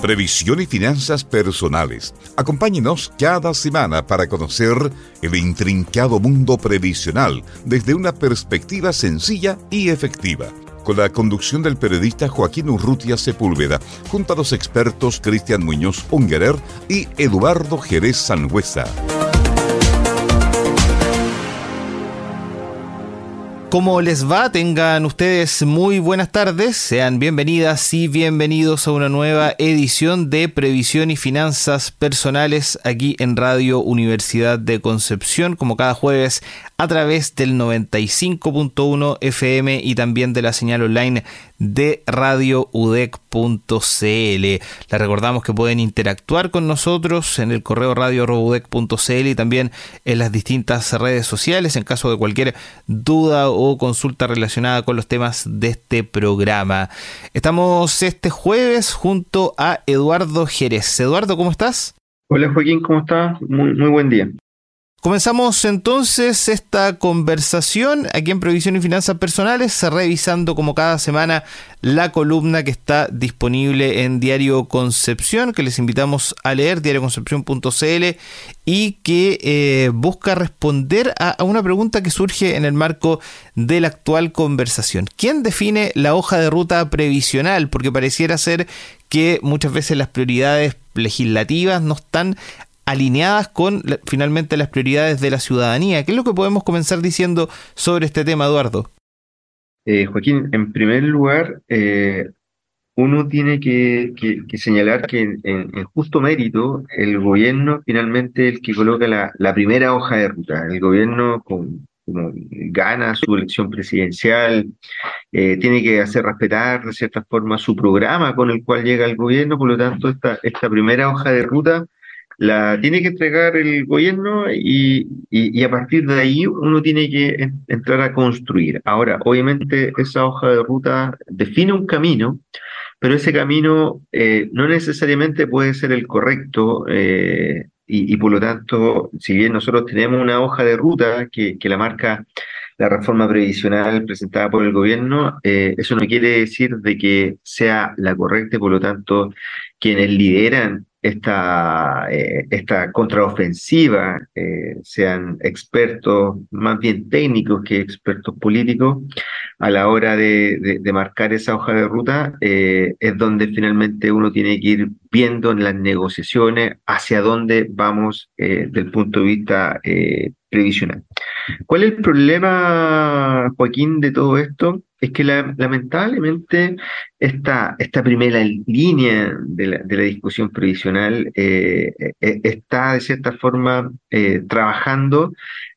Previsión y finanzas personales. Acompáñenos cada semana para conocer el intrincado mundo previsional desde una perspectiva sencilla y efectiva. Con la conducción del periodista Joaquín Urrutia Sepúlveda, junto a los expertos Cristian Muñoz Ungerer y Eduardo Jerez Sangüesa. ¿Cómo les va? Tengan ustedes muy buenas tardes. Sean bienvenidas y bienvenidos a una nueva edición de Previsión y Finanzas Personales aquí en Radio Universidad de Concepción, como cada jueves a través del 95.1 FM y también de la señal online de radioudec.cl. Les recordamos que pueden interactuar con nosotros en el correo radioudec.cl y también en las distintas redes sociales en caso de cualquier duda o consulta relacionada con los temas de este programa. Estamos este jueves junto a Eduardo Jerez. Eduardo, ¿cómo estás? Hola Joaquín, ¿cómo estás? Muy, muy buen día. Comenzamos entonces esta conversación aquí en Previsión y Finanzas Personales, revisando como cada semana la columna que está disponible en Diario Concepción, que les invitamos a leer, diarioconcepción.cl, y que eh, busca responder a, una pregunta que surge en el marco de la actual conversación. ¿Quién define la hoja de ruta previsional? Porque pareciera ser que muchas veces las prioridades legislativas no están alineadas con finalmente las prioridades de la ciudadanía. ¿Qué es lo que podemos comenzar diciendo sobre este tema, Eduardo? Eh, Joaquín, en primer lugar, eh, uno tiene que, señalar que en, justo mérito el gobierno finalmente es el que coloca la, primera hoja de ruta. El gobierno como gana su elección presidencial, eh, tiene que hacer respetar de cierta forma su programa con el cual llega el gobierno, por lo tanto esta, esta primera hoja de ruta la tiene que entregar el gobierno y, y, a partir de ahí uno tiene que entrar a construir. Ahora, obviamente esa hoja de ruta define un camino, pero ese camino eh, no necesariamente puede ser el correcto eh, y, por lo tanto, si bien nosotros tenemos una hoja de ruta que, que la marca la reforma previsional presentada por el gobierno, eh, eso no quiere decir de que sea la correcta y por lo tanto quienes lideran esta, eh, esta contraofensiva, eh, sean expertos más bien técnicos que expertos políticos, a la hora de, marcar esa hoja de ruta, eh, es donde finalmente uno tiene que ir viendo en las negociaciones hacia dónde vamos desde el punto de vista previsional. ¿Cuál es el problema, Joaquín, de todo esto? Es que lamentablemente esta, esta primera línea de la, discusión previsional eh, eh, está de cierta forma eh, trabajando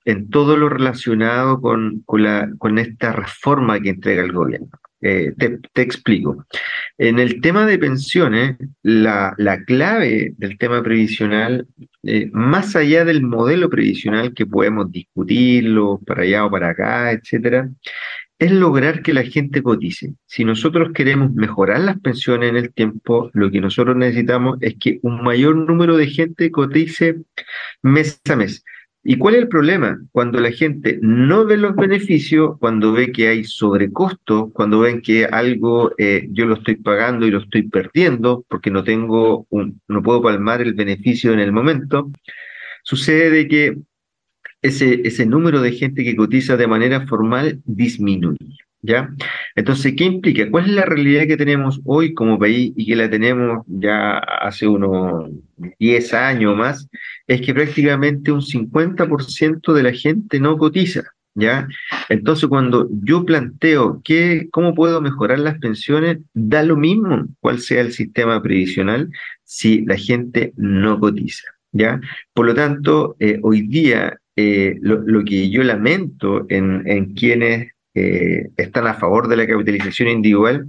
en todo lo relacionado con, con, esta reforma que entrega el gobierno. Te, explico. En el tema de pensiones, la, la clave del tema previsional, más allá del modelo previsional que podemos discutirlo para allá o para acá, etcétera, es lograr que la gente cotice. Si nosotros queremos mejorar las pensiones en el tiempo, lo que nosotros necesitamos es que un mayor número de gente cotice mes a mes. ¿Y cuál es el problema? Cuando la gente no ve los beneficios, cuando ve que hay sobrecosto, cuando ven que algo eh, yo lo estoy pagando y lo estoy perdiendo porque no tengo un, no puedo palmar el beneficio en el momento, sucede que ese, ese número de gente que cotiza de manera formal disminuye. ¿Ya? Entonces, ¿qué implica? ¿Cuál es la realidad que tenemos hoy como país y que la tenemos ya hace unos 10 años más? Es que prácticamente un 50% de la gente no cotiza, ¿ya? Entonces, cuando yo planteo que, cómo puedo mejorar las pensiones, da lo mismo cuál sea el sistema previsional si la gente no cotiza, ¿ya? Por lo tanto, eh, hoy día eh, lo, que yo lamento en, en quienes eh, están a favor de la capitalización individual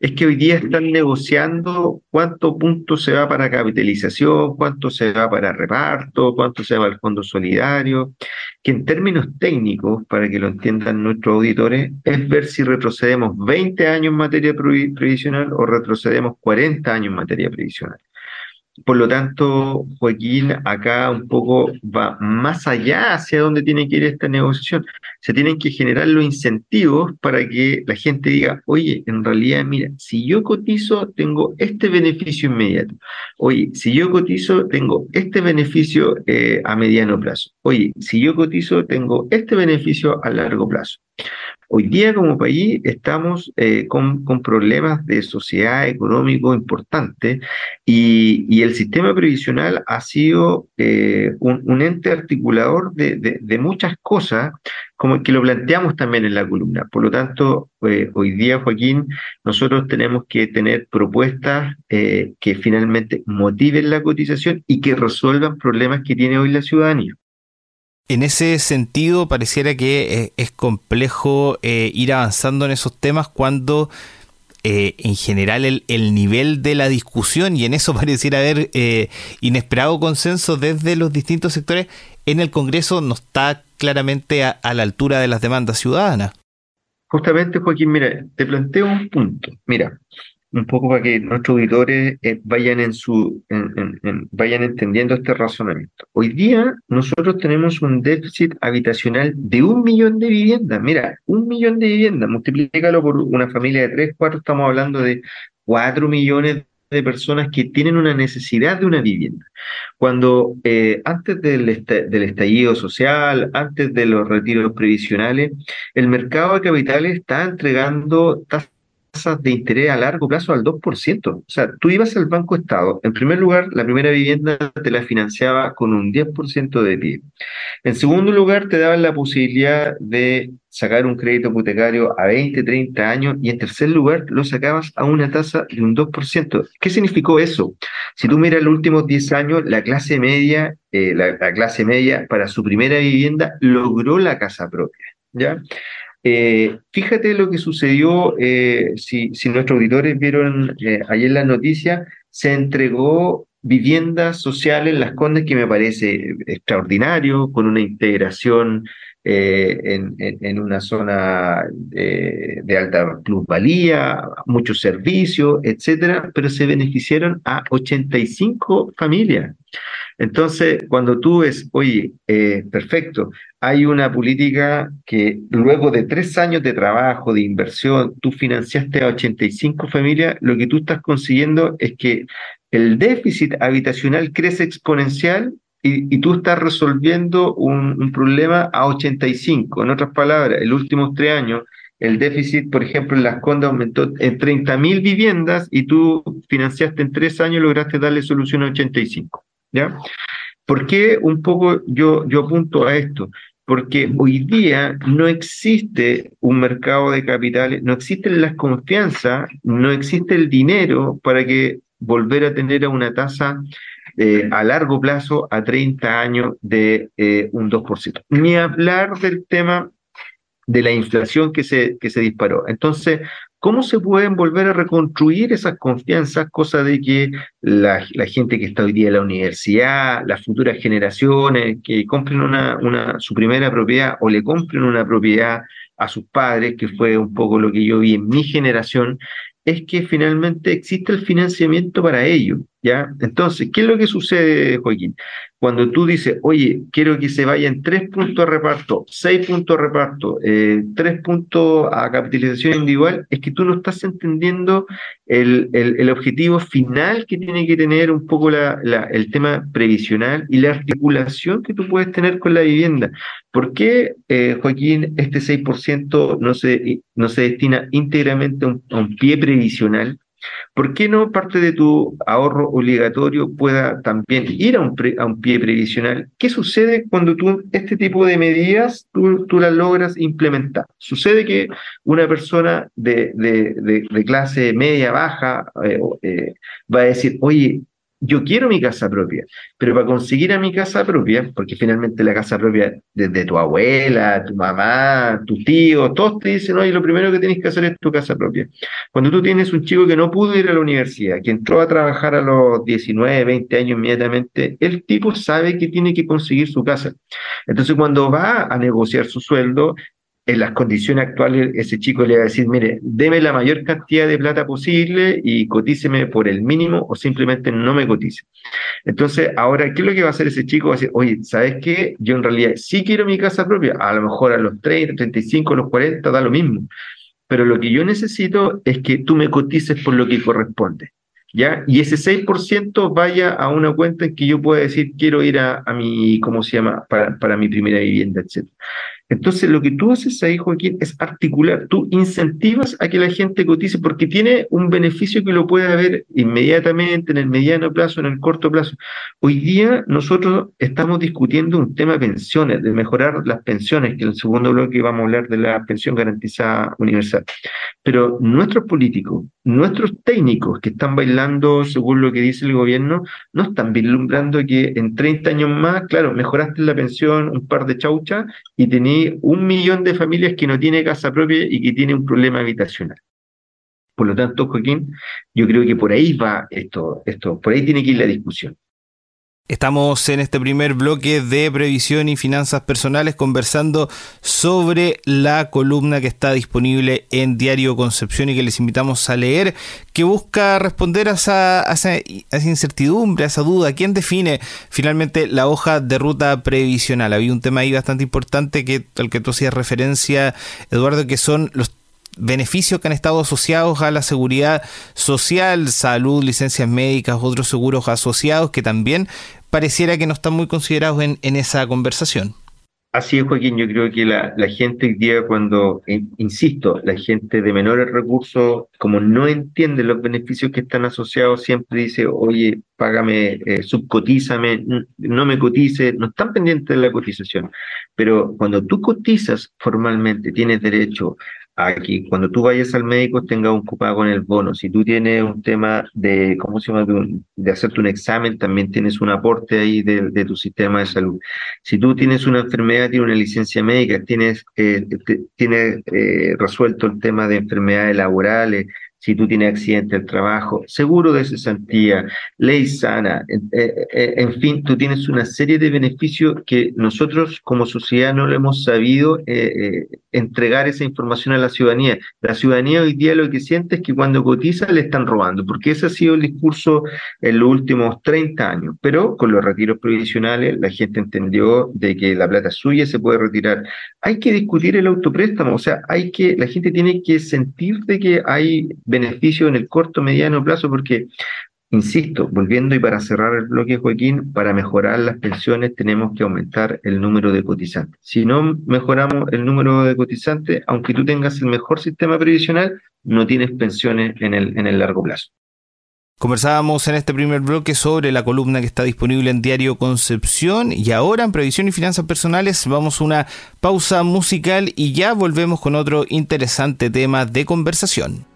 es que hoy día están negociando cuánto punto se va para capitalización, cuánto se va para reparto, cuánto se va al fondo solidario, que en términos técnicos, para que lo entiendan nuestros auditores, es ver si retrocedemos 20 años en materia previsional o retrocedemos 40 años en materia previsional. Por lo tanto, Joaquín, acá un poco va más allá hacia donde tiene que ir esta negociación. Se tienen que generar los incentivos para que la gente diga, oye, en realidad, mira, si yo cotizo, tengo este beneficio inmediato. Oye, si yo cotizo, tengo este beneficio eh, a mediano plazo. Oye, si yo cotizo, tengo este beneficio a largo plazo. Hoy día como país estamos eh, con, problemas de sociedad económico importantes y, el sistema previsional ha sido eh, un, ente articulador de, muchas cosas, como que lo planteamos también en la columna. Por lo tanto, eh, hoy día, Joaquín, nosotros tenemos que tener propuestas que finalmente motiven la cotización y que resuelvan problemas que tiene hoy la ciudadanía. En ese sentido, pareciera que eh, es, complejo eh, ir avanzando en esos temas cuando eh, en general el, nivel de la discusión, y en eso pareciera haber inesperado consenso desde los distintos sectores, en el Congreso no está claramente a la altura de las demandas ciudadanas. Justamente, Joaquín, mira, te planteo un punto. Mira, un poco para que nuestros auditores eh, vayan, en su, vayan entendiendo este razonamiento. Hoy día nosotros tenemos un déficit habitacional de un millón de viviendas. Mira, un millón de viviendas, multiplícalo por una familia de tres, cuatro, estamos hablando de cuatro millones de personas que tienen una necesidad de una vivienda. Cuando eh, antes del, del estallido social, antes de los retiros previsionales, el mercado de capitales está entregando tasas de interés a largo plazo al 2%. O sea, tú ibas al Banco Estado, en primer lugar, la primera vivienda te la financiaba con un 10% de PIB. En segundo lugar, te daban la posibilidad de sacar un crédito hipotecario a 20, 30 años y en tercer lugar lo sacabas a una tasa de un 2%. ¿Qué significó eso? Si tú miras los últimos 10 años, la clase media, eh, la, la clase media para su primera vivienda logró la casa propia. ¿Ya? Eh, fíjate lo que sucedió, eh, si, nuestros auditores vieron eh, ayer la noticia, se entregó viviendas sociales en Las Condes que me parece extraordinario, con una integración en, una zona de alta plusvalía, muchos servicios, etcétera, pero se beneficiaron a 85 familias. Entonces, cuando tú ves, oye, eh, perfecto, hay una política que luego de tres años de trabajo, de inversión, tú financiaste a 85 familias, lo que tú estás consiguiendo es que el déficit habitacional crece exponencial y, tú estás resolviendo un, problema a 85. En otras palabras, en los últimos tres años, el déficit, por ejemplo, en Las Condas aumentó en 30.000 viviendas y tú financiaste en tres años lograste darle solución a 85. ¿Ya? ¿Por qué un poco yo, yo apunto a esto? Porque hoy día no existe un mercado de capitales, no existen las confianzas, no existe el dinero para que volver a tener a una tasa eh, a largo plazo, a 30 años, de eh, un 2%. Ni hablar del tema de la inflación que se, que se disparó. Entonces, ¿Cómo se pueden volver a reconstruir esas confianzas, cosa de que la, gente que está hoy día en la universidad, las futuras generaciones que compren una, su primera propiedad o le compren una propiedad a sus padres, que fue un poco lo que yo vi en mi generación, es que finalmente existe el financiamiento para ello, ¿ya? Entonces, ¿qué es lo que sucede, Joaquín? Cuando tú dices, oye, quiero que se vayan tres puntos de reparto, seis puntos de reparto, eh, tres puntos a capitalización individual, es que tú no estás entendiendo el, objetivo final que tiene que tener un poco el tema previsional y la articulación que tú puedes tener con la vivienda. ¿Por qué, eh, Joaquín, este 6% no se, no se destina íntegramente a a un pie previsional? ¿Por qué no parte de tu ahorro obligatorio pueda también ir a un, pie previsional? ¿Qué sucede cuando tú este tipo de medidas tú, las logras implementar? Sucede que una persona de, de, clase media, baja, eh, eh, va a decir, oye, yo quiero mi casa propia, pero para conseguir a mi casa propia, porque finalmente la casa propia desde tu abuela, tu mamá, tu tío, todos te dicen, oye, lo primero que tienes que hacer es tu casa propia. Cuando tú tienes un chico que no pudo ir a la universidad, que entró a trabajar a los 19, 20 años inmediatamente, el tipo sabe que tiene que conseguir su casa. Entonces, cuando va a negociar su sueldo, en las condiciones actuales ese chico le va a decir, mire, deme la mayor cantidad de plata posible y cotíceme por el mínimo o simplemente no me cotice. Entonces, ahora, ¿qué es lo que va a hacer ese chico? Va a decir, oye, ¿sabes qué? Yo en realidad sí quiero mi casa propia, a lo mejor a los 30, 35, los 40, da lo mismo. Pero lo que yo necesito es que tú me cotices por lo que corresponde. ¿Ya? Y ese 6% vaya a una cuenta en que yo pueda decir, quiero ir a, a mi, ¿cómo se llama?, para, para mi primera vivienda, etc. Entonces, lo que tú haces ahí, Joaquín, es articular. Tú incentivas a que la gente cotice porque tiene un beneficio que lo puede haber inmediatamente, en el mediano plazo, en el corto plazo. Hoy día nosotros estamos discutiendo un tema de pensiones, de mejorar las pensiones, que en el segundo bloque vamos a hablar de la pensión garantizada universal. Pero nuestros políticos, nuestros técnicos que están bailando según lo que dice el gobierno, no están vislumbrando que en 30 años más, claro, mejoraste la pensión, un par de chauchas y tenías un millón de familias que no tiene casa propia y que tiene un problema habitacional. Por lo tanto, Joaquín, yo creo que por ahí va esto, esto, por ahí tiene que ir la discusión. Estamos en este primer bloque de previsión y finanzas personales conversando sobre la columna que está disponible en Diario Concepción y que les invitamos a leer, que busca responder a esa, esa, incertidumbre, a esa duda. ¿Quién define finalmente la hoja de ruta previsional? Había un tema ahí bastante importante que, al que tú hacías referencia, Eduardo, que son los beneficios que han estado asociados a la seguridad social, salud, licencias médicas, otros seguros asociados que también pareciera que no están muy considerados en, esa conversación. Así es, Joaquín. Yo creo que la, la gente hoy día, cuando, eh, insisto, la gente de menores recursos, como no entiende los beneficios que están asociados, siempre dice, oye, págame, eh, subcotízame, no me cotice, no están pendientes de la cotización. Pero cuando tú cotizas formalmente, tienes derecho aquí cuando tú vayas al médico tenga un copago con el bono. Si tú tienes un tema de, ¿cómo se llama?, de, hacerte un examen, también tienes un aporte ahí de, tu sistema de salud. Si tú tienes una enfermedad, tienes una licencia médica, tienes, eh, tienes eh, resuelto el tema de enfermedades laborales, si tú tienes accidente del trabajo, seguro de cesantía, ley sana, eh, eh, en fin, tú tienes una serie de beneficios que nosotros como sociedad no le hemos sabido eh, entregar esa información a la ciudadanía. La ciudadanía hoy día lo que siente es que cuando cotiza le están robando, porque ese ha sido el discurso en los últimos 30 años, pero con los retiros provisionales la gente entendió de que la plata suya se puede retirar. Hay que discutir el autopréstamo, o sea, hay que, la gente tiene que sentir de que hay beneficio en el corto, mediano plazo, porque, insisto, volviendo y para cerrar el bloque, Joaquín, para mejorar las pensiones tenemos que aumentar el número de cotizantes. Si no mejoramos el número de cotizantes, aunque tú tengas el mejor sistema previsional, no tienes pensiones en el, en el largo plazo. Conversábamos en este primer bloque sobre la columna que está disponible en Diario Concepción y ahora en Previsión y Finanzas Personales vamos a una pausa musical y ya volvemos con otro interesante tema de conversación.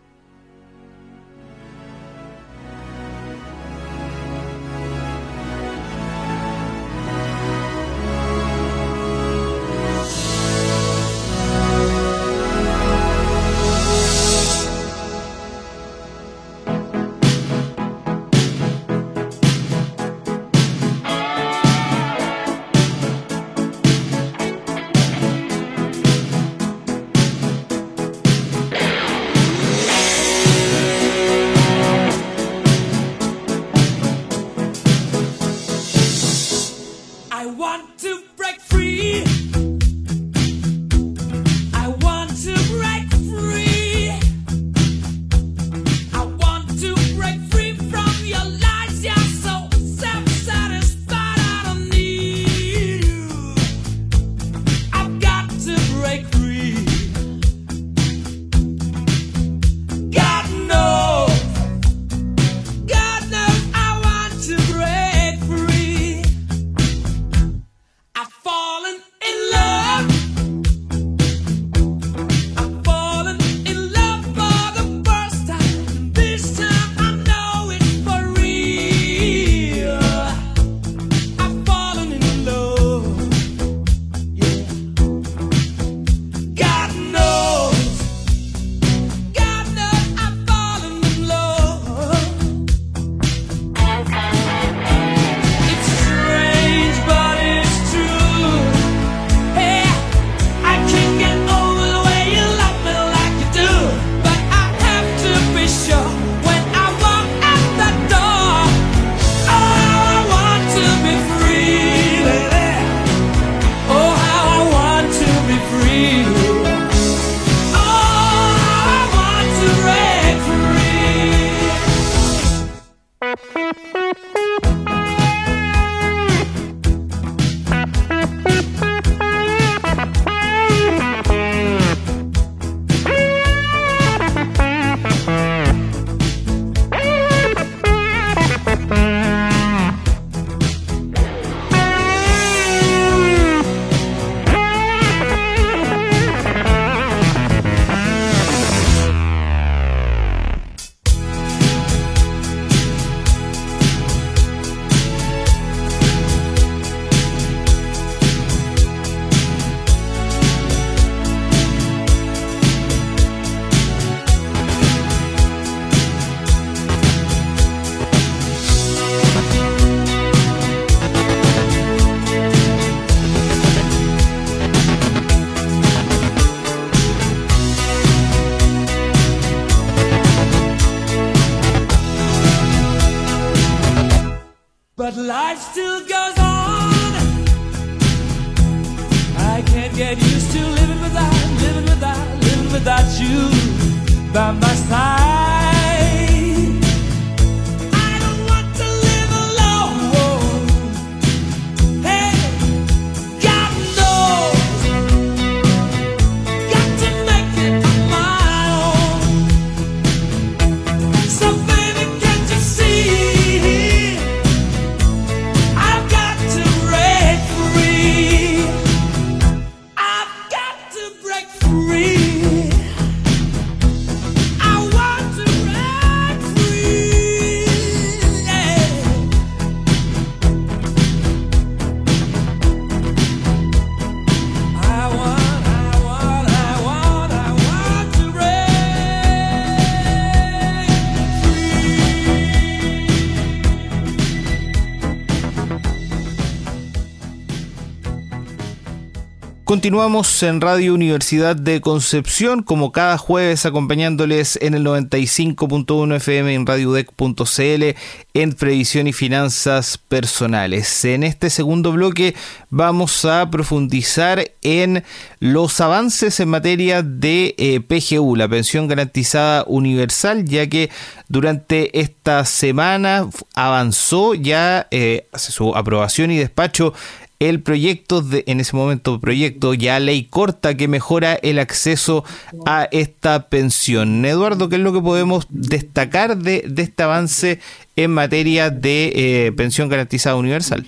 Continuamos en Radio Universidad de Concepción, como cada jueves, acompañándoles en el 95.1 FM en radiodec.cl en previsión y finanzas personales. En este segundo bloque vamos a profundizar en los avances en materia de eh, PGU, la pensión garantizada universal, ya que durante esta semana avanzó ya eh, su aprobación y despacho el proyecto, de, en ese momento proyecto, ya ley corta que mejora el acceso a esta pensión. Eduardo, ¿qué es lo que podemos destacar de, este avance en materia de eh, pensión garantizada universal?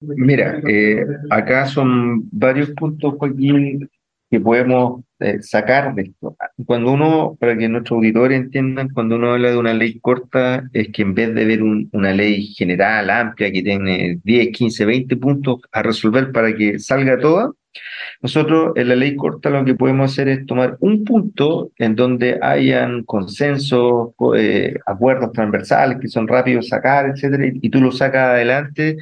Mira, eh, acá son varios puntos, Joaquín, que podemos eh, sacar de esto. Cuando uno, para que nuestros auditores entiendan, cuando uno habla de una ley corta, es que en vez de ver una ley general, amplia, que tiene 10, 15, 20 puntos a resolver para que salga toda, nosotros en la ley corta lo que podemos hacer es tomar un punto en donde hayan consensos, eh, acuerdos transversales que son rápidos sacar, etcétera, y, tú lo sacas adelante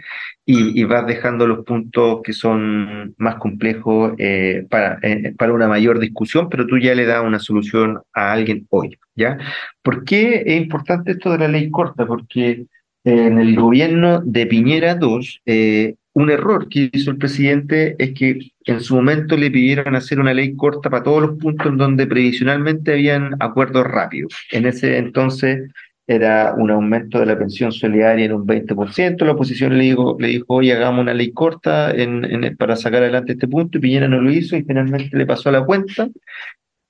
y, vas dejando los puntos que son más complejos eh, para, eh, para una mayor discusión, pero tú ya le das una solución a alguien hoy, ¿ya? ¿Por qué es importante esto de la ley corta? Porque en el gobierno de Piñera II, un error que hizo el presidente es que en su momento le pidieron hacer una ley corta para todos los puntos en donde previsionalmente habían acuerdos rápidos. En ese entonces era un aumento de la pensión solidaria en un 20%, la oposición le dijo, le dijo oye, hagamos una ley corta en, para sacar adelante este punto, y Piñera no lo hizo y finalmente le pasó a la cuenta,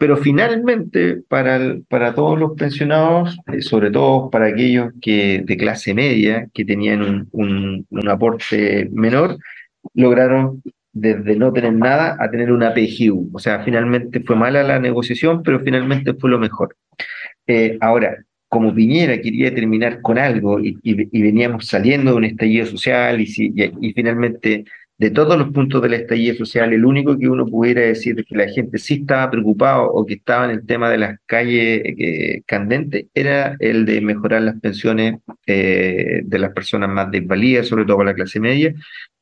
pero finalmente, para, para todos los pensionados, eh, sobre todo para aquellos que de clase media, que tenían un, un, aporte menor, lograron desde no tener nada a tener una PGU. O sea, finalmente fue mala la negociación, pero finalmente fue lo mejor. Eh, ahora, como Piñera quería terminar con algo y, veníamos saliendo de un estallido social y, finalmente de todos los puntos del estallido social, el único que uno pudiera decir que la gente sí estaba preocupado o que estaba en el tema de las calles eh, candentes era el de mejorar las pensiones eh, de las personas más desvalidas, sobre todo la clase media,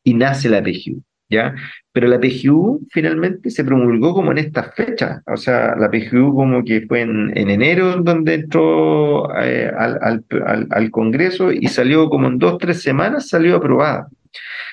y nace la PGU. ¿Ya? Pero la PGU finalmente se promulgó como en esta fecha, o sea, la PGU como que fue en, enero donde entró eh, al, al, Congreso y salió como en dos, tres semanas, salió aprobada.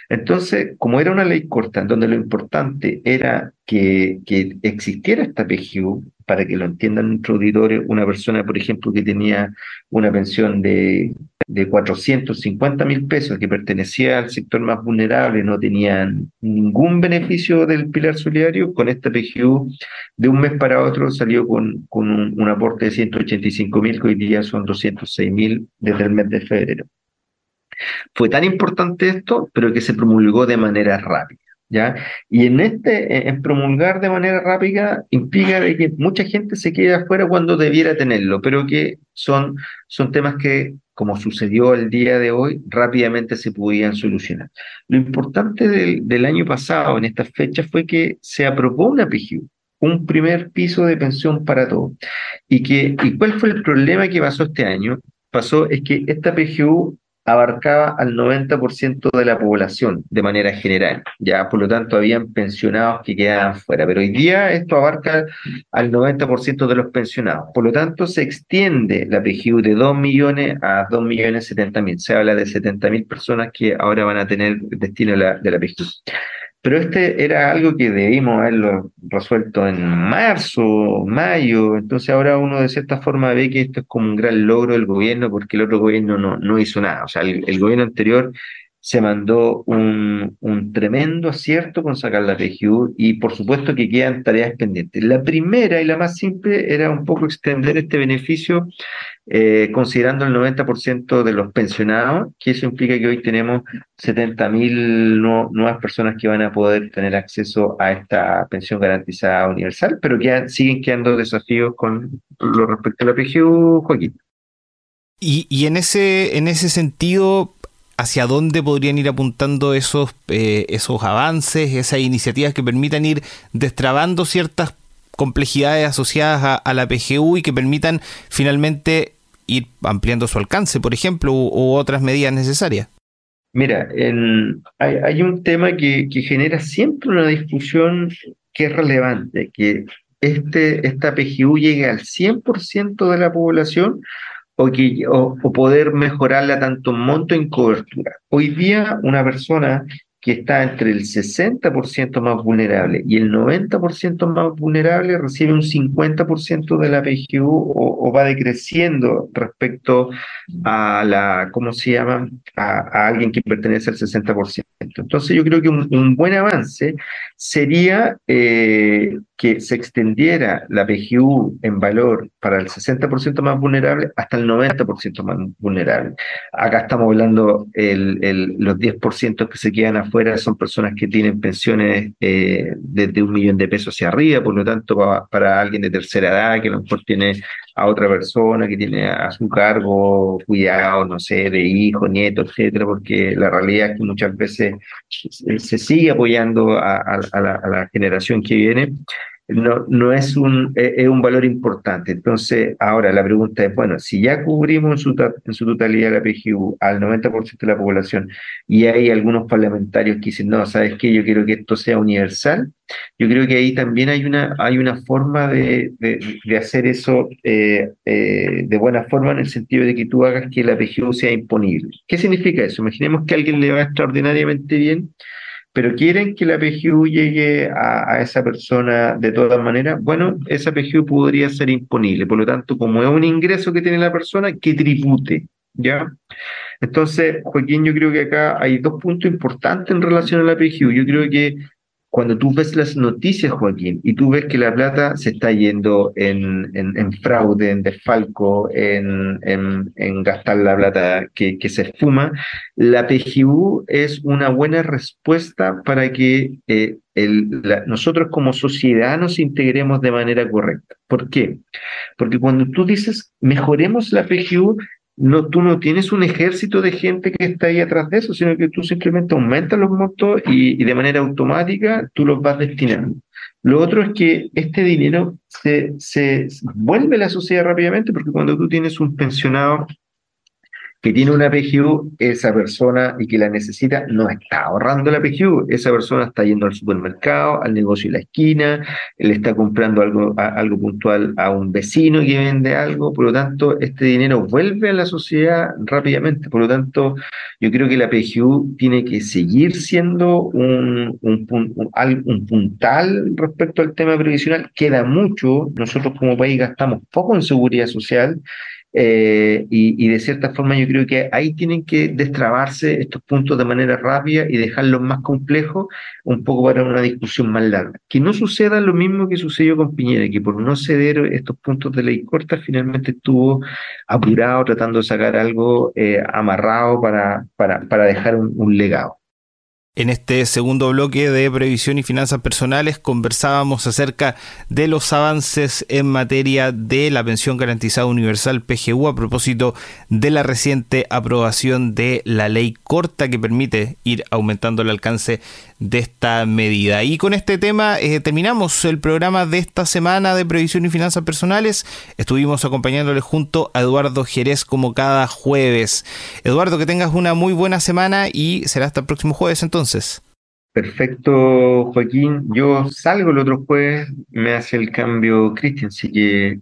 Entonces, como era una ley corta, en donde lo importante era que, que existiera esta PGU, para que lo entiendan nuestro auditorio, una persona, por ejemplo, que tenía una pensión de, de 450 mil pesos, que pertenecía al sector más vulnerable, no tenía ningún beneficio del pilar solidario, con esta PGU de un mes para otro salió con, con un, un aporte de 185 mil, que hoy día son 206 mil desde el mes de febrero. Fue tan importante esto, pero que se promulgó de manera rápida. ¿Ya? Y en este, en promulgar de manera rápida, implica de que mucha gente se quede afuera cuando debiera tenerlo, pero que son, son temas que, como sucedió el día de hoy, rápidamente se podían solucionar. Lo importante del, del año pasado, en esta fecha, fue que se aprobó una PGU, un primer piso de pensión para todos. ¿Y, que, ¿Y cuál fue el problema que pasó este año? Pasó es que esta PGU abarcaba al 90% de la población de manera general, ya por lo tanto habían pensionados que quedaban fuera, pero hoy día esto abarca al 90% de los pensionados, por lo tanto se extiende la PGU de 2 millones a 2 millones 70 mil, se habla de 70 mil personas que ahora van a tener destino de la, de la PGU. Pero este era algo que debimos haberlo resuelto en marzo, mayo, entonces ahora uno de cierta forma ve que esto es como un gran logro del gobierno porque el otro gobierno no, no hizo nada. O sea, el, gobierno anterior se mandó un, un, tremendo acierto con sacar la PGU y por supuesto que quedan tareas pendientes. La primera y la más simple era un poco extender este beneficio eh, considerando el 90% de los pensionados, que eso implica que hoy tenemos 70.000 nuevas personas que van a poder tener acceso a esta pensión garantizada universal, pero que siguen quedando desafíos con lo respecto a la PGU, Joaquín. Y, y en, ese, en ese sentido, ¿hacia dónde podrían ir apuntando esos, eh, esos avances, esas iniciativas que permitan ir destrabando ciertas complejidades asociadas a la PGU y que permitan finalmente ir ampliando su alcance, por ejemplo, u, otras medidas necesarias? Mira, hay, un tema que, genera siempre una discusión que es relevante, que este, esta PGU llegue al 100% de la población o, que, o, poder mejorarla tanto en monto en cobertura. Hoy día una persona que está entre el 60% más vulnerable y el 90% más vulnerable recibe un 50% de la PGU o, va decreciendo respecto a la, ¿cómo se llama?, a, alguien que pertenece al 60%. Entonces yo creo que un, buen avance sería eh, que se extendiera la PGU en valor para el 60% más vulnerable hasta el 90% más vulnerable. Acá estamos hablando el, los 10% que se quedan afuera son personas que tienen pensiones eh, desde un millón de pesos hacia arriba, por lo tanto para, alguien de tercera edad que a lo mejor tiene a otra persona que tiene a su cargo cuidado, no sé, de hijo, nieto, etcétera, porque la realidad es que muchas veces se, sigue apoyando a, a la generación que viene no, no es, un, e, es un valor importante. Entonces, ahora la pregunta es, bueno, si ya cubrimos en su, en su totalidad la PGU al 90% de la población y hay algunos parlamentarios que dicen, no, ¿sabes qué? Yo quiero que esto sea universal. Yo creo que ahí también hay una, hay una forma de, de, hacer eso eh, eh, de buena forma en el sentido de que tú hagas que la PGU sea imponible. ¿Qué significa eso? Imaginemos que a alguien le va extraordinariamente bien pero quieren que la PGU llegue a, esa persona de todas maneras, bueno, esa PGU podría ser imponible. Por lo tanto, como es un ingreso que tiene la persona, que tribute, ¿ya? Entonces, Joaquín, yo creo que acá hay dos puntos importantes en relación a la PGU. Yo creo que cuando tú ves las noticias, Joaquín, y tú ves que la plata se está yendo en, en, fraude, en desfalco, en, en, gastar la plata que, que, se esfuma, la PGU es una buena respuesta para que eh, el, nosotros como sociedad nos integremos de manera correcta. ¿Por qué? Porque cuando tú dices mejoremos la PGU, no, tú no tienes un ejército de gente que está ahí atrás de eso, sino que tú simplemente aumentas los montos y, de manera automática tú los vas destinando. Lo otro es que este dinero se, se vuelve a la sociedad rápidamente porque cuando tú tienes un pensionado que tiene una PGU, esa persona y que la necesita no está ahorrando la PGU, esa persona está yendo al supermercado, al negocio de la esquina, le está comprando algo, algo puntual a un vecino que vende algo, por lo tanto, este dinero vuelve a la sociedad rápidamente, por lo tanto, yo creo que la PGU tiene que seguir siendo un, un, un, un puntal respecto al tema previsional, queda mucho, nosotros como país gastamos poco en seguridad social, eh, y, de cierta forma yo creo que ahí tienen que destrabarse estos puntos de manera rápida y dejarlos más complejos un poco para una discusión más larga. Que no suceda lo mismo que sucedió con Piñera, que por no ceder estos puntos de ley corta finalmente estuvo apurado tratando de sacar algo eh, amarrado para, para, para dejar un legado. En este segundo bloque de previsión y finanzas personales conversábamos acerca de los avances en materia de la pensión garantizada universal PGU a propósito de la reciente aprobación de la ley corta que permite ir aumentando el alcance de esta medida. Y con este tema eh, terminamos el programa de esta semana de previsión y finanzas personales. Estuvimos acompañándoles junto a Eduardo Jerez como cada jueves. Eduardo, que tengas una muy buena semana y será hasta el próximo jueves entonces. Perfecto, Joaquín. Yo salgo el otro jueves, me hace el cambio Cristian, así que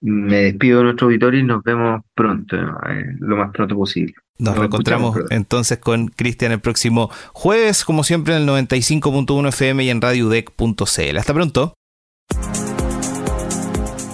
me despido de nuestro auditorio y nos vemos pronto, eh, lo más pronto posible. Nos, reencontramos entonces con Cristian el próximo jueves, como siempre en el 95.1 FM y en radiodec.cl. Hasta pronto.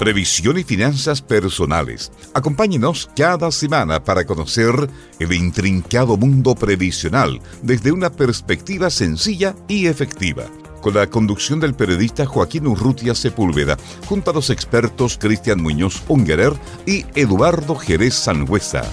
Previsión y finanzas personales. Acompáñenos cada semana para conocer el intrincado mundo previsional desde una perspectiva sencilla y efectiva. Con la conducción del periodista Joaquín Urrutia Sepúlveda, junto a los expertos Cristian Muñoz Ungerer y Eduardo Jerez Sangüesa.